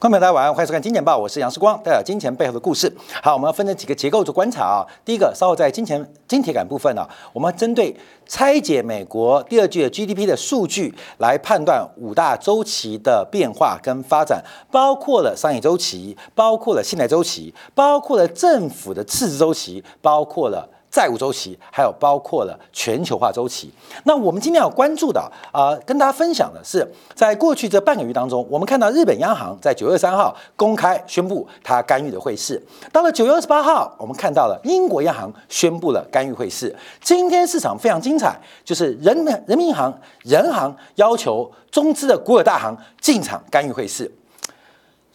观众朋友大家晚上好，欢迎收看《金钱报》，我是杨世光，带来金钱背后的故事。好，我们要分成几个结构做观察啊。第一个，稍后在金钱金铁杆部分呢、我们针对拆解美国第二季的 GDP 的数据来判断五大周期的变化跟发展，包括了商业周期，包括了信贷周期，包括了政府的赤字周期，包括了。债务周期，还有包括了全球化周期。那我们今天要关注的啊、呃跟大家分享的是，在过去这半个月当中，我们看到日本央行在九月三号公开宣布它干预的汇市。到了九月二十八号，我们看到了英国央行宣布了干预汇市。今天市场非常精彩，就是人人民银行、人行要求中资的国有大行进场干预汇市。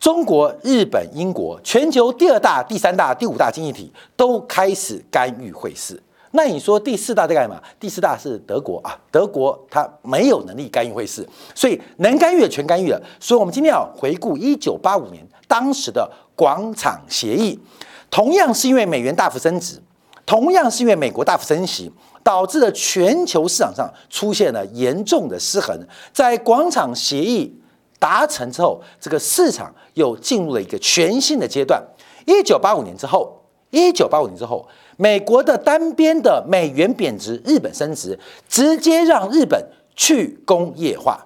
中国、日本、英国，全球第二大、第三大、第五大经济体都开始干预汇市。那你说第四大在干嘛？第四大是德国啊，德国它没有能力干预汇市，所以能干预的全干预了。所以，我们今天要回顾一九八五年当时的广场协议，同样是因为美元大幅升值，同样是因为美国大幅升息，导致了全球市场上出现了严重的失衡。在广场协议达成之后，这个市场又进入了一个全新的阶段。一九八五年之后，一九八五年之后，美国的单边的美元贬值，日本升值，直接让日本去工业化，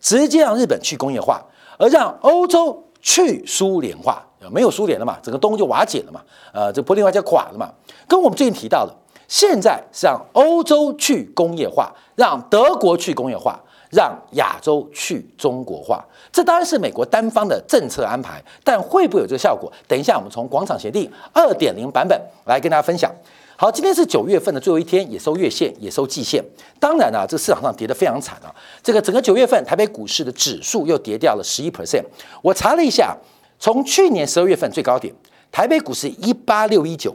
直接让日本去工业化，而让欧洲去苏联化。没有苏联了嘛，整个东欧就瓦解了嘛，呃，这柏林围就垮了嘛。跟我们最近提到的，现在是让欧洲去工业化，让德国去工业化。让亚洲去中国化，这当然是美国单方的政策安排，但会不会有这个效果？等一下，我们从广场协定二点零版本来跟大家分享。好，今天是九月份的最后一天，也收月线，也收季线。当然啊，这个市场上跌得非常惨啊。这个整个九月份台北股市的指数又跌掉了十一 percent。我查了一下，从去年十二月份最高点，台北股市一八六一九，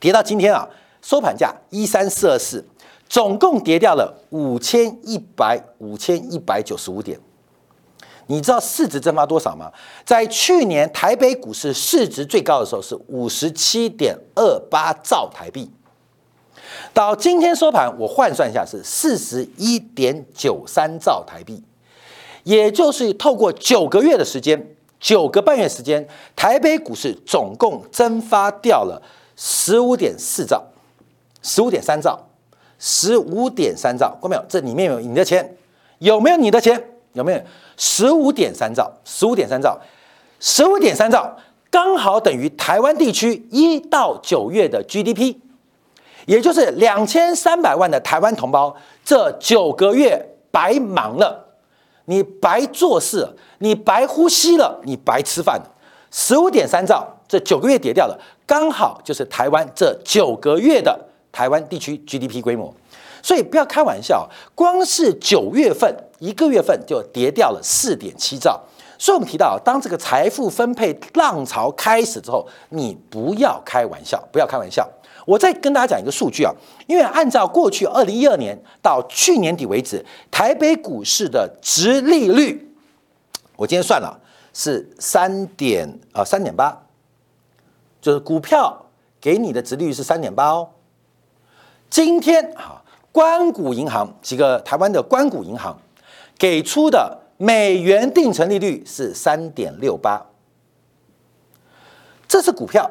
跌到今天啊，收盘价一三四二四。总共跌掉了五千一百五千一百九十五点，你知道市值蒸发多少吗？在去年台北股市市值最高的时候是五十七点二八兆台币，到今天收盘我换算一下是四十一点九三兆台币，也就是透过九个月的时间，九个半月时间，台北股市总共蒸发掉了十五点四兆，十五点三兆。十五点三兆，看到没有？这里面有你的钱，有没有你的钱？有没有？十五点三兆，十五点三兆，十五点三兆，刚好等于台湾地区一到九月的 GDP，也就是两千三百万的台湾同胞，这九个月白忙了，你白做事，你白呼吸了，你白吃饭了。十五点三兆，这九个月跌掉了，刚好就是台湾这九个月的。台湾地区 GDP 规模，所以不要开玩笑，光是九月份一个月份就跌掉了四点七兆。所以我们提到，当这个财富分配浪潮开始之后，你不要开玩笑，不要开玩笑。我再跟大家讲一个数据啊，因为按照过去二零一二年到去年底为止，台北股市的值利率，我今天算了是三点啊三点八，就是股票给你的值利率是三点八哦。今天啊，关谷银行几个台湾的关谷银行给出的美元定存利率是三点六八，这是股票，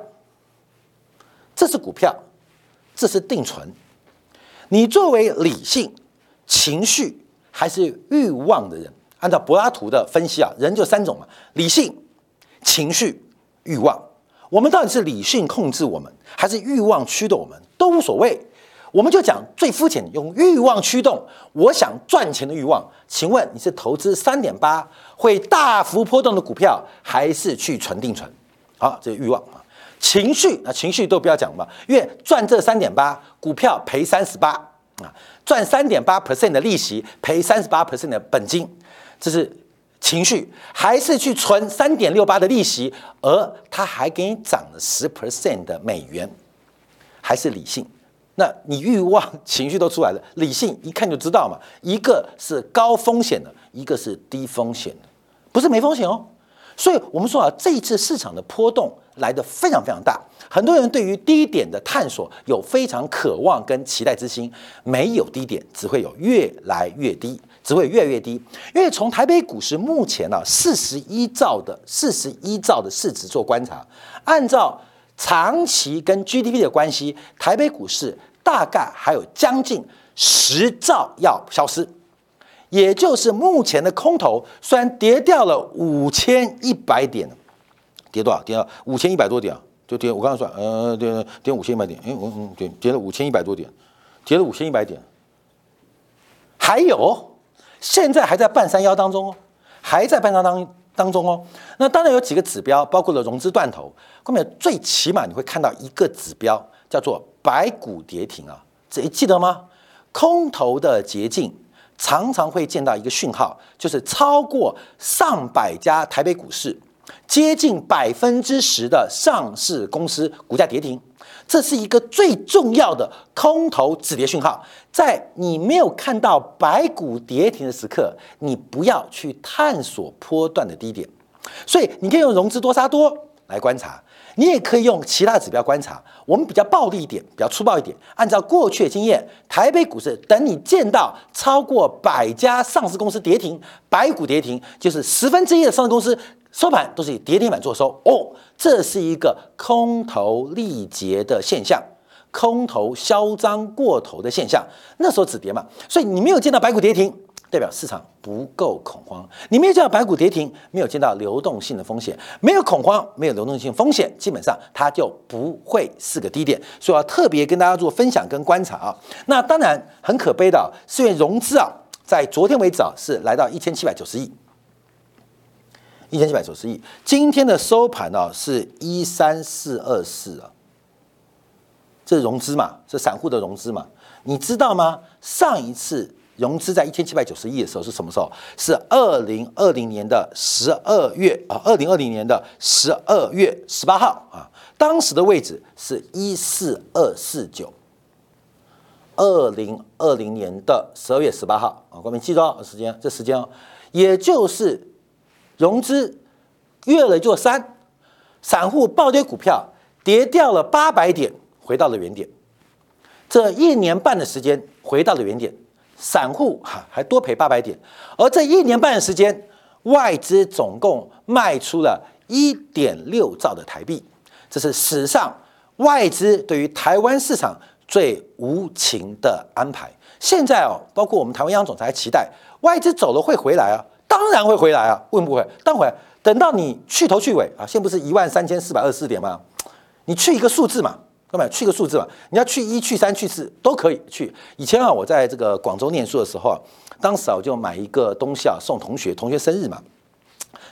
这是股票，这是定存。你作为理性、情绪还是欲望的人，按照柏拉图的分析啊，人就三种嘛：理性、情绪、欲望。我们到底是理性控制我们，还是欲望驱动我们，都无所谓。我们就讲最肤浅的，用欲望驱动，我想赚钱的欲望。请问你是投资三点八会大幅波动的股票，还是去存定存？好，这个欲望啊，情绪啊，情绪都不要讲嘛，因为赚这三点八，股票赔三十八啊，赚三点八 percent 的利息，赔三十八 percent 的本金，这是情绪，还是去存三点六八的利息，而它还给你涨了十 percent 的美元，还是理性？那你欲望、情绪都出来了，理性一看就知道嘛。一个是高风险的，一个是低风险的，不是没风险哦。所以我们说啊，这一次市场的波动来得非常非常大，很多人对于低点的探索有非常渴望跟期待之心。没有低点，只会有越来越低，只会越来越低。因为从台北股市目前呢四十一兆的四十一兆的市值做观察，按照长期跟 GDP 的关系，台北股市大概还有将近十兆要消失。也就是目前的空头虽然跌掉了五千一百点，跌多少？跌了五千一百多点啊，就跌。我刚刚算，呃，跌跌五千一百点，哎，我嗯，跌跌了五千一百多点，跌了五千一百点。还有，现在还在半山腰当中哦，还在半山当当中哦。那当然有几个指标，包括了融资断头，后面最起码你会看到一个指标，叫做白股跌停啊，这记得吗？空头的捷径。常常会见到一个讯号，就是超过上百家台北股市，接近百分之十的上市公司股价跌停，这是一个最重要的空头止跌讯号。在你没有看到白股跌停的时刻，你不要去探索波段的低点。所以你可以用融资多杀多来观察。你也可以用其他指标观察，我们比较暴力一点，比较粗暴一点。按照过去的经验，台北股市等你见到超过百家上市公司跌停，百股跌停，就是十分之一的上市公司收盘都是以跌停板做收。哦，这是一个空头力竭的现象，空头嚣张过头的现象。那时候止跌嘛，所以你没有见到白股跌停。代表市场不够恐慌，你没有见到白股跌停，没有见到流动性的风险，没有恐慌，没有流动性风险，基本上它就不会是个低点。所以要特别跟大家做分享跟观察啊。那当然很可悲的，是因为融资啊，在昨天为止啊是来到一千七百九十亿，一千七百九十亿。今天的收盘呢是一三四二四啊，这是融资嘛，是散户的融资嘛？你知道吗？上一次。融资在一千七百九十亿的时候是什么时候？是二零二零年的十二月啊，二零二零年的十二月十八号啊，当时的位置是一四二四九。二零二零年的十二月十八号啊，各位记住时间，这时间哦，也就是融资越了一座山，散户暴跌股票跌掉了八百点，回到了原点，这一年半的时间回到了原点。散户哈还多赔八百点，而这一年半的时间，外资总共卖出了一点六兆的台币，这是史上外资对于台湾市场最无情的安排。现在哦，包括我们台湾央行总裁期待外资走了会回来啊，当然会回来啊，会不会？当回来，等到你去头去尾啊，现在不是一万三千四百二十四点吗？你去一个数字嘛。哥们，去个数字嘛，你要去一、去三、去四都可以去。以前啊，我在这个广州念书的时候啊，当时，我就买一个东西啊送同学，同学生日嘛，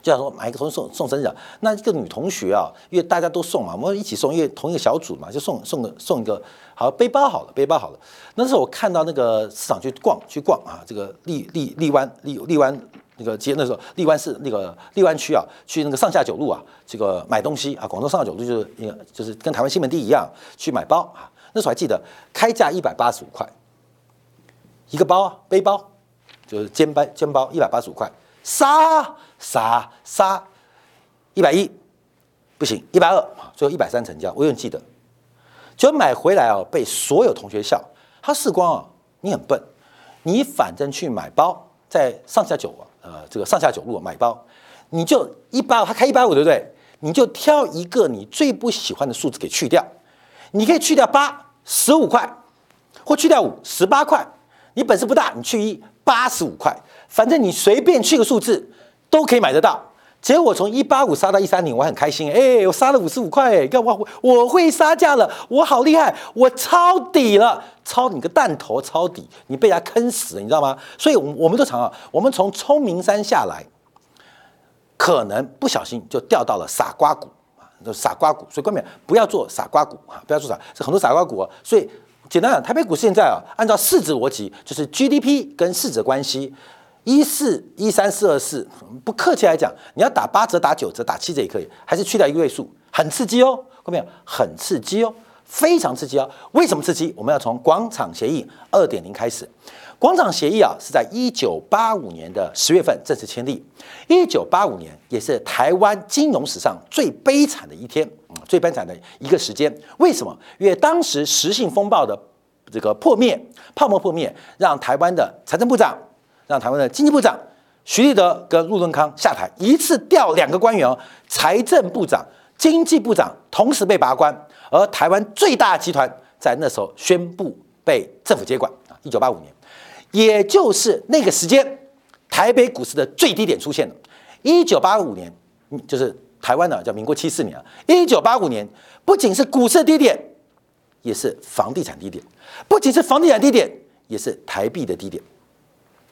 就想说买一个同学送送生日。那一个女同学啊，因为大家都送嘛，我们一起送，因为同一个小组嘛，就送送个送一个好背包好了，背包好了。那时候我看到那个市场去逛去逛啊，这个荔荔荔湾荔荔湾。那个街那时候荔湾市那个荔湾区啊，去那个上下九路啊，这个买东西啊，广州上下九路就是那个就是跟台湾西门町一样去买包啊。那时候还记得开价一百八十五块一个包啊，背包就是肩背肩包一百八十五块，杀杀杀一百一不行一百二最后一百三成交，我永远记得。就买回来啊，被所有同学笑，他视光啊，你很笨，你反正去买包在上下九啊。呃，这个上下九路买包，你就一百五，他开一百五，对不对？你就挑一个你最不喜欢的数字给去掉，你可以去掉八十五块，或去掉五十八块。你本事不大，你去一八十五块，反正你随便去个数字都可以买得到。结果从一八五杀到一三零，我很开心，哎，我杀了五十五块，哎，看我我会杀价了，我好厉害，我抄底了，抄你个蛋头，抄底，你被他坑死了，你知道吗？所以，我我们都常啊，我们从聪明山下来，可能不小心就掉到了傻瓜股啊，傻瓜股，所以关键不要做傻瓜股啊，不要做傻，是很多傻瓜股啊。所以简单讲，台北股现在啊，按照市值逻辑，就是 GDP 跟市值关系。一四一三四二四，不客气来讲，你要打八折、打九折、打七折也可以，还是去掉一位数，很刺激哦，看到没有？很刺激哦，非常刺激哦。为什么刺激？我们要从广场协议二点零开始。广场协议啊，是在一九八五年的十月份正式签订。一九八五年也是台湾金融史上最悲惨的一天，最悲惨的一个时间。为什么？因为当时实性风暴的这个破灭，泡沫破灭，让台湾的财政部长。让台湾的经济部长徐立德跟陆敦康下台，一次调两个官员哦，财政部长、经济部长同时被拔关，而台湾最大集团在那时候宣布被政府接管啊，一九八五年，也就是那个时间，台北股市的最低点出现了。一九八五年，就是台湾呢叫民国七四年啊，一九八五年不仅是股市低点，也是房地产低点，不仅是房地产低点，也是台币的低点。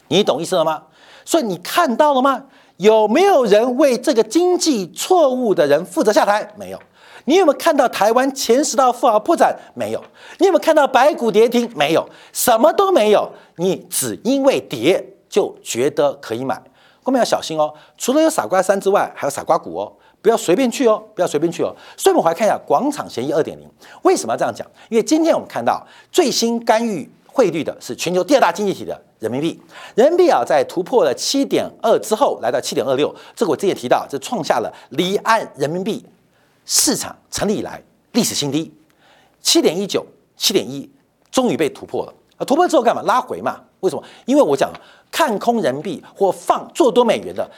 你懂意思了吗？所以你看到了吗？有没有人为这个经济错误的人负责下台？没有。你有没有看到台湾前十大富豪破产？没有。你有没有看到白股跌停？没有，什么都没有。你只因为跌就觉得可以买，后面要小心哦。除了有傻瓜三之外，还有傻瓜股哦，不要随便去哦，不要随便去哦。所以我们来看一下广场协议二点零，为什么要这样讲？因为今天我们看到最新干预汇率的是全球第二大经济体的。人民币，人民币啊，在突破了七点二之后，来到七点二六，这个我之前提到，这创下了离岸人民币市场成立以来历史新低，七点一九、七点一，终于被突破了。啊，突破之后干嘛？拉回嘛？为什么？因为我讲看空人民币或放做多美元的。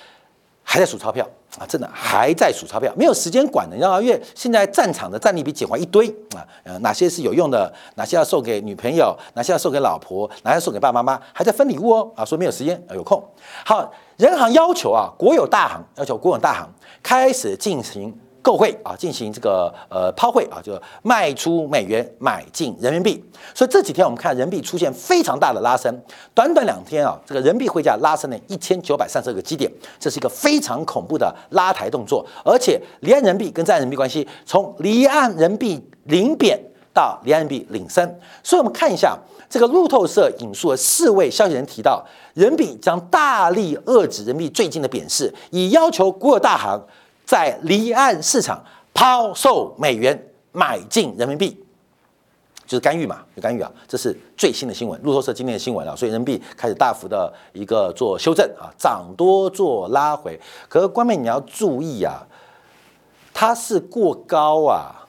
还在数钞票啊！真的还在数钞票，没有时间管的，你知道吗？因为现在战场的战利品简化一堆啊，呃，哪些是有用的，哪些要送给女朋友，哪些要送给老婆，哪些送给爸爸妈妈，还在分礼物哦啊！说没有时间，有空。好，人行要求啊，国有大行要求国有大行开始进行。购汇啊，进行这个呃抛汇啊，就卖出美元，买进人民币。所以这几天我们看人民币出现非常大的拉升，短短两天啊，这个人民币汇价拉升了一千九百三十个基点，这是一个非常恐怖的拉抬动作。而且离岸人民币跟在岸人民币关系从离岸人民币领贬到离岸人币领升。所以我们看一下这个路透社引述的四位消息人提到，人民币将大力遏制人民币最近的贬势，以要求国有大行。在离岸市场抛售美元，买进人民币，就是干预嘛，有干预啊，这是最新的新闻，路透社今天的新闻啊，所以人民币开始大幅的一个做修正啊，涨多做拉回。可是关妹你要注意啊，它是过高啊，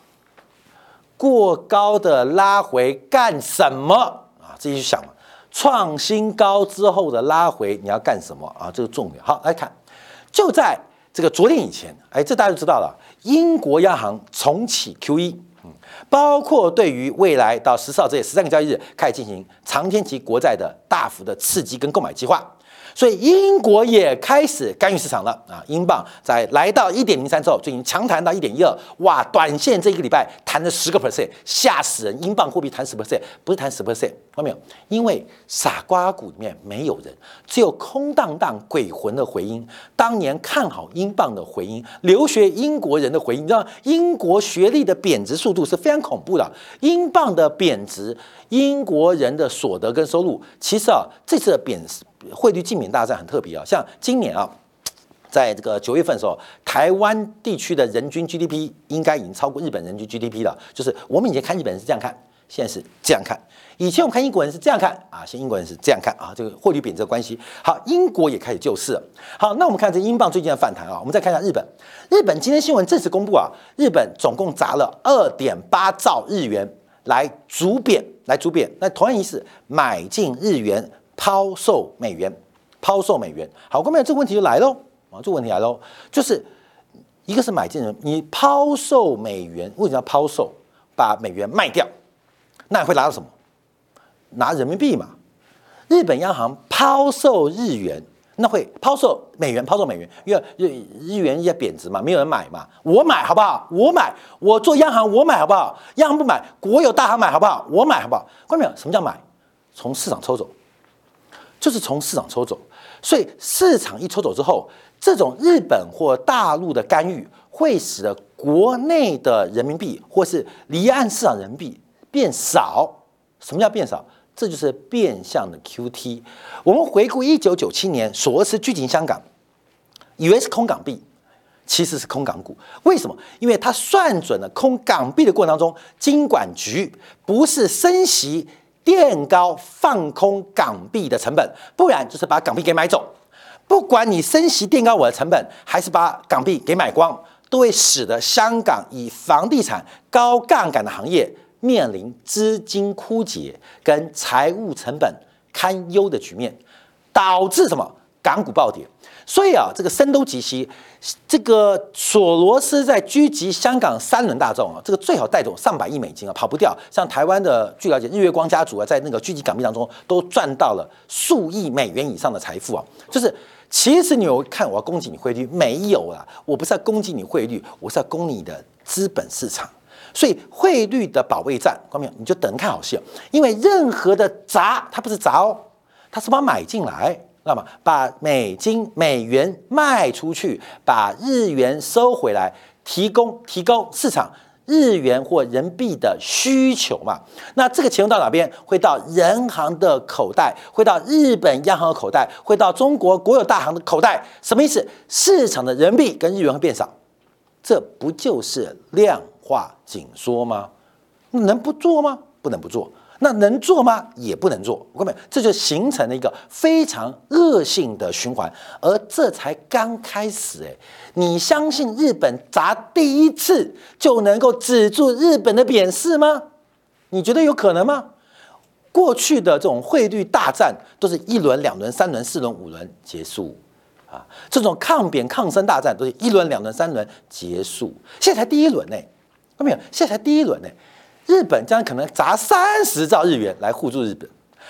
过高的拉回干什么啊？自己去想嘛。创新高之后的拉回你要干什么啊？这个重点。好来看，就在。这个昨天以前，哎，这大家就知道了。英国央行重启 QE，嗯，包括对于未来到十四号这十三个交易日开始进行长天期国债的大幅的刺激跟购买计划。所以英国也开始干预市场了啊！英镑在来到一点零三之后，最近强弹到一点一二，哇！短线这一个礼拜弹了十个 percent，吓死人！英镑货币弹十 percent，不是弹十 percent，看到没有？因为傻瓜股里面没有人，只有空荡荡鬼魂的回音。当年看好英镑的回音，留学英国人的回音，你知道英国学历的贬值速度是非常恐怖的。英镑的贬值，英国人的所得跟收入，其实啊，这次的贬值。汇率竞免大战很特别啊，像今年啊，在这个九月份的时候，台湾地区的人均 GDP 应该已经超过日本人均 GDP 了。就是我们以前看日本人是这样看，现在是这样看。以前我们看英国人是这样看啊，现在英国人是这样看啊。这个汇率贬值的关系，好，英国也开始救市了。好，那我们看这英镑最近的反弹啊，我们再看一下日本。日本今天新闻正式公布啊，日本总共砸了二点八兆日元来逐贬，来逐贬。那同样意思，买进日元。抛售美元，抛售美元，好，各位，这个问题就来喽啊，这个问题来喽，就是一个是买进人，你抛售美元，为什么要抛售？把美元卖掉，那你会拿到什么？拿人民币嘛。日本央行抛售日元，那会抛售美元，抛售美元，因为日日元要贬值嘛，没有人买嘛，我买好不好？我买，我做央行，我买好不好？央行不买，国有大行买好不好？我买好不好？关没有？什么叫买？从市场抽走。就是从市场抽走，所以市场一抽走之后，这种日本或大陆的干预会使得国内的人民币或是离岸市场人民币变少。什么叫变少？这就是变相的 QT。我们回顾一九九七年索罗斯聚集香港，以为是空港币，其实是空港股。为什么？因为他算准了空港币的过程当中，金管局不是升息。垫高放空港币的成本，不然就是把港币给买走。不管你升息垫高我的成本，还是把港币给买光，都会使得香港以房地产高杠杆的行业面临资金枯竭跟财务成本堪忧的局面。导致什么港股暴跌。所以啊，这个声东击西，这个索罗斯在狙击香港三轮大众啊，这个最好带走上百亿美金啊，跑不掉。像台湾的，据了解，日月光家族啊，在那个狙击港币当中都赚到了数亿美元以上的财富啊。就是其实你有看我要攻击你汇率没有啊？我不是要攻击你汇率，我是要攻你的资本市场。所以汇率的保卫战，光明你就等看好戏，因为任何的砸，它不是砸哦，它是把买进来。那么，把美金、美元卖出去，把日元收回来，提供提高市场日元或人民币的需求嘛？那这个钱到哪边？会到人行的口袋，会到日本央行的口袋，会到中国国有大行的口袋？什么意思？市场的人民币跟日元会变少，这不就是量化紧缩吗？能不做吗？不能不做。那能做吗？也不能做。各位，这就形成了一个非常恶性的循环，而这才刚开始。哎，你相信日本砸第一次就能够止住日本的贬势吗？你觉得有可能吗？过去的这种汇率大战都是一轮、两轮、三轮、四轮、五轮结束啊，这种抗贬抗升大战都是一轮、两轮、三轮结束，现在才第一轮呢。看到没有？现在才第一轮呢。日本将可能砸三十兆日元来护住日本，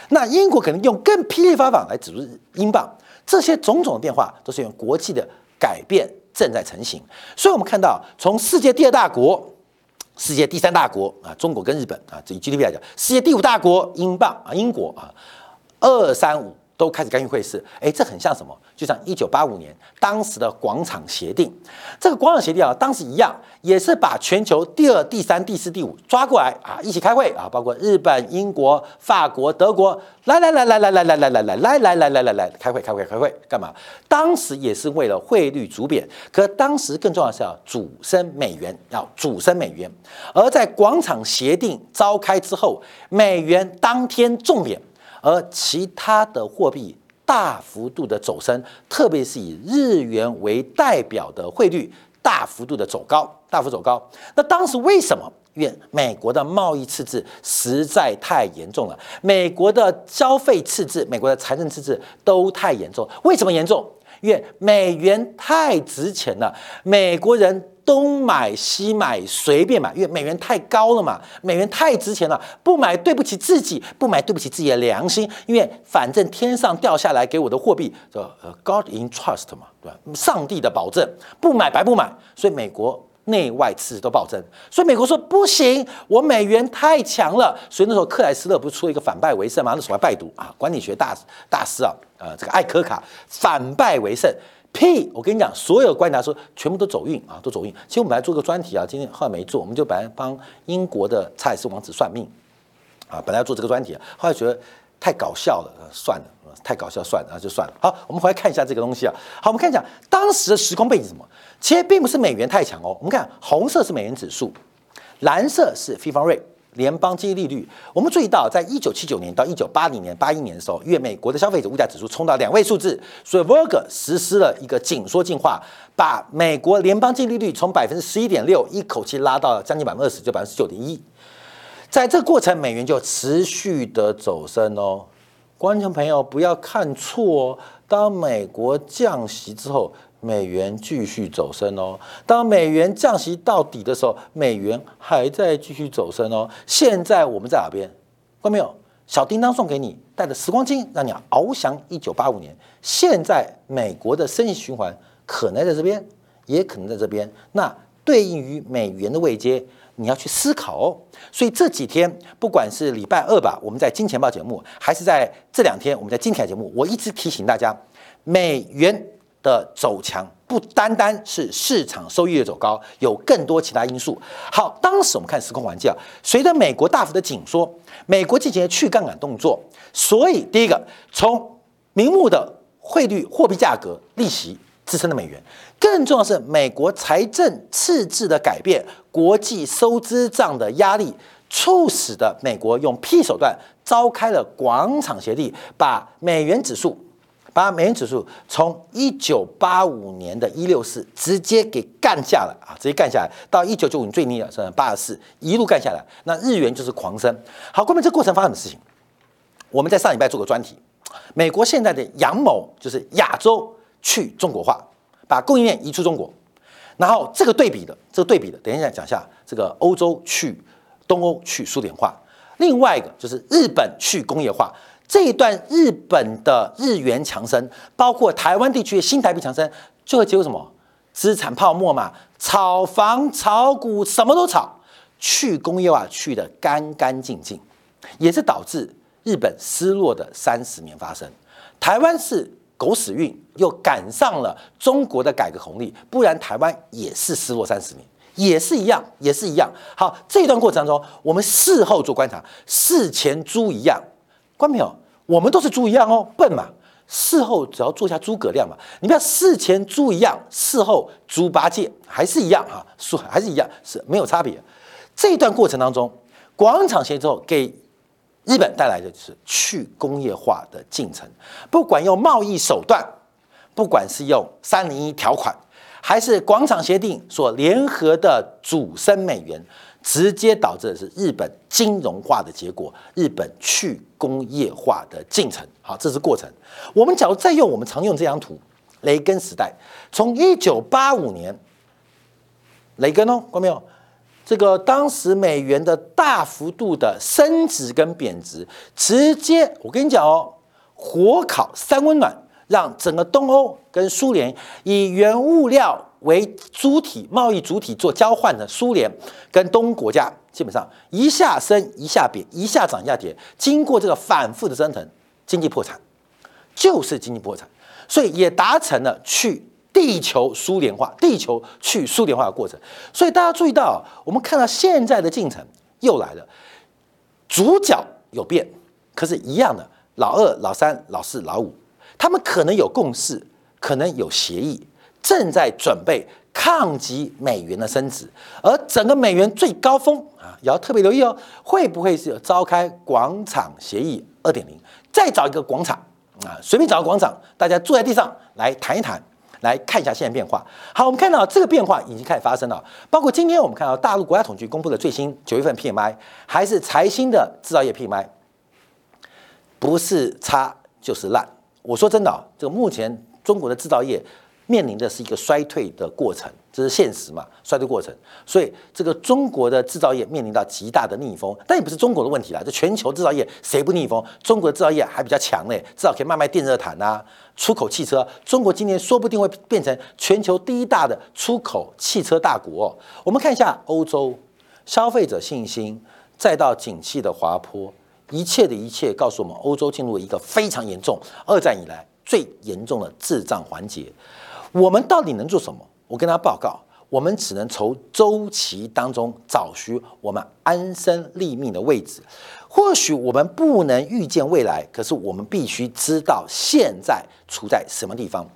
那英国可能用更霹雳方法来止住英镑，这些种种的变化都是用国际的改变正在成型。所以，我们看到从世界第二大国、世界第三大国啊，中国跟日本啊，以 GDP 来讲，世界第五大国英镑啊，英国啊，二三五。都开始干预汇市，哎，这很像什么？就像一九八五年当时的广场协定，这个广场协定啊，当时一样，也是把全球第二、第三、第四、第五抓过来啊，一起开会啊，包括日本、英国、法国、德国，来来来来来来来来来来来来来来来来开会开会开会干嘛？当时也是为了汇率主贬，可当时更重要的是要主升美元，要主升美元，而在广场协定召开之后，美元当天重贬。而其他的货币大幅度的走升，特别是以日元为代表的汇率大幅度的走高，大幅走高。那当时为什么？因为美国的贸易赤字实在太严重了，美国的消费赤字、美国的财政赤字都太严重。为什么严重？因为美元太值钱了，美国人。东买西买，随便买，因为美元太高了嘛，美元太值钱了，不买对不起自己，不买对不起自己的良心，因为反正天上掉下来给我的货币，叫呃 God in trust 嘛，对吧？上帝的保证，不买白不买，所以美国内外赤都暴增，所以美国说不行，我美元太强了，所以那时候克莱斯勒不是出了一个反败为胜吗，那时候还拜读啊，管理学大大师啊，呃，这个艾科卡反败为胜。屁！我跟你讲，所有观察说全部都走运啊，都走运。其实我们来做个专题啊，今天后来没做，我们就本来帮英国的查尔斯王子算命啊，本来要做这个专题，后来觉得太搞笑了，算了，太搞笑，算了，就算了。好，我们回来看一下这个东西啊。好，我们看一下当时的时空背景是什么？其实并不是美元太强哦。我们看红色是美元指数，蓝色是 FIFA rate。联邦基金利率，我们注意到，在一九七九年到一九八零年、八一年的时候，因为美国的消费者物价指数冲到两位数字，所以 Volcker 实施了一个紧缩进化，把美国联邦基金利率从百分之十一点六一口气拉到了将近百分之二十，就百分之九点一。在这过程，美元就持续的走升哦。观众朋友不要看错哦，当美国降息之后。美元继续走升哦，当美元降息到底的时候，美元还在继续走升哦。现在我们在哪边？看到没有？小叮当送给你，带着时光机，让你翱翔一九八五年。现在美国的升息循环可能在这边，也可能在这边。那对应于美元的位阶，你要去思考哦。所以这几天，不管是礼拜二吧，我们在金钱报节目，还是在这两天我们在金钱节目，我一直提醒大家，美元。的走强不单单是市场收益的走高，有更多其他因素。好，当时我们看时空环境啊，随着美国大幅的紧缩，美国进行去杠杆动作，所以第一个从明目的汇率、货币价格、利息支撑的美元，更重要是美国财政赤字的改变、国际收支账的压力，促使的美国用屁手段召开了广场协定，把美元指数。把美元指数从一九八五年的一六四直接给干下来啊，直接干下来，到一九九五年最低的是八十四，一路干下来，那日元就是狂升。好，关于这过程发生的事情，我们在上礼拜做个专题，美国现在的阳谋就是亚洲去中国化，把供应链移出中国。然后这个对比的，这个对比的，等一下讲一下这个欧洲去东欧去苏联化。另外一个就是日本去工业化。这一段日本的日元强升，包括台湾地区的新台币强升，最后结果什么？资产泡沫嘛，炒房、炒股，什么都炒，去工业化去的干干净净，也是导致日本失落的三十年发生。台湾是狗屎运，又赶上了中国的改革红利，不然台湾也是失落三十年，也是一样，也是一样。好，这段过程当中，我们事后做观察，事前猪一样。观众朋友，我们都是猪一样哦，笨嘛。事后只要做一下诸葛亮嘛，你不要事前猪一样，事后猪八戒还是一样啊，说还是一样，是没有差别。这一段过程当中，广场协议之后给日本带来的就是去工业化的进程，不管用贸易手段，不管是用三零一条款，还是广场协定所联合的主升美元。直接导致的是日本金融化的结果，日本去工业化的进程。好，这是过程。我们假如再用我们常用这张图，雷根时代，从一九八五年，雷根哦，看到没有？这个当时美元的大幅度的升值跟贬值，直接我跟你讲哦，火烤三温暖，让整个东欧跟苏联以原物料。为主体贸易主体做交换的苏联跟东欧国家，基本上一下升一下贬，一下涨一下跌，经过这个反复的折腾，经济破产，就是经济破产，所以也达成了去地球苏联化、地球去苏联化的过程。所以大家注意到，我们看到现在的进程又来了，主角有变，可是一样的，老二、老三、老四、老五，他们可能有共识，可能有协议。正在准备抗击美元的升值，而整个美元最高峰啊，也要特别留意哦，会不会是有召开广场协议二点零，再找一个广场啊，随便找个广场，大家坐在地上来谈一谈，来看一下现在变化。好，我们看到这个变化已经开始发生了，包括今天我们看到大陆国家统计局公布的最新九月份 PMI，还是财新的制造业 PMI，不是差就是烂。我说真的，这个目前中国的制造业。面临的是一个衰退的过程，这是现实嘛？衰退过程，所以这个中国的制造业面临到极大的逆风，但也不是中国的问题啦，这全球制造业谁不逆风？中国的制造业还比较强嘞，至少可以卖卖电热毯呐，出口汽车。中国今年说不定会变成全球第一大的出口汽车大国。我们看一下欧洲消费者信心，再到景气的滑坡，一切的一切告诉我们，欧洲进入了一个非常严重，二战以来最严重的滞胀环节。我们到底能做什么？我跟他报告，我们只能从周期当中找寻我们安身立命的位置。或许我们不能预见未来，可是我们必须知道现在处在什么地方。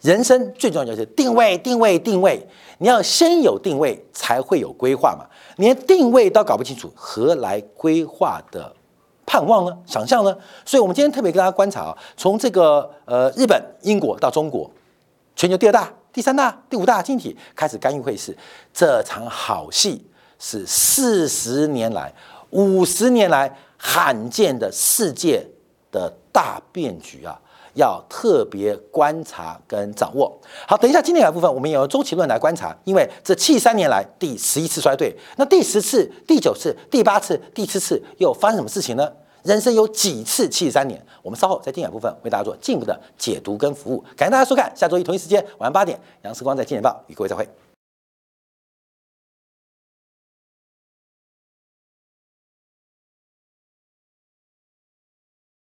人生最重要就是定位，定位，定位。你要先有定位，才会有规划嘛。连定位都搞不清楚，何来规划的盼望呢？想象呢？所以，我们今天特别跟大家观察啊，从这个呃日本、英国到中国。全球第二大、第三大、第五大经济体开始干预汇市，这场好戏是四十年来、五十年来罕见的世界的大变局啊！要特别观察跟掌握。好，等一下，今天的部分我们有周期论来观察，因为这七三年来第十一次衰退，那第十次、第九次、第八次、第七次又发生什么事情呢？人生有几次七十三年？我们稍后在精简部分为大家做进一步的解读跟服务。感谢大家收看，下周一同一时间晚上八点，杨世光在金钱报与各位再会。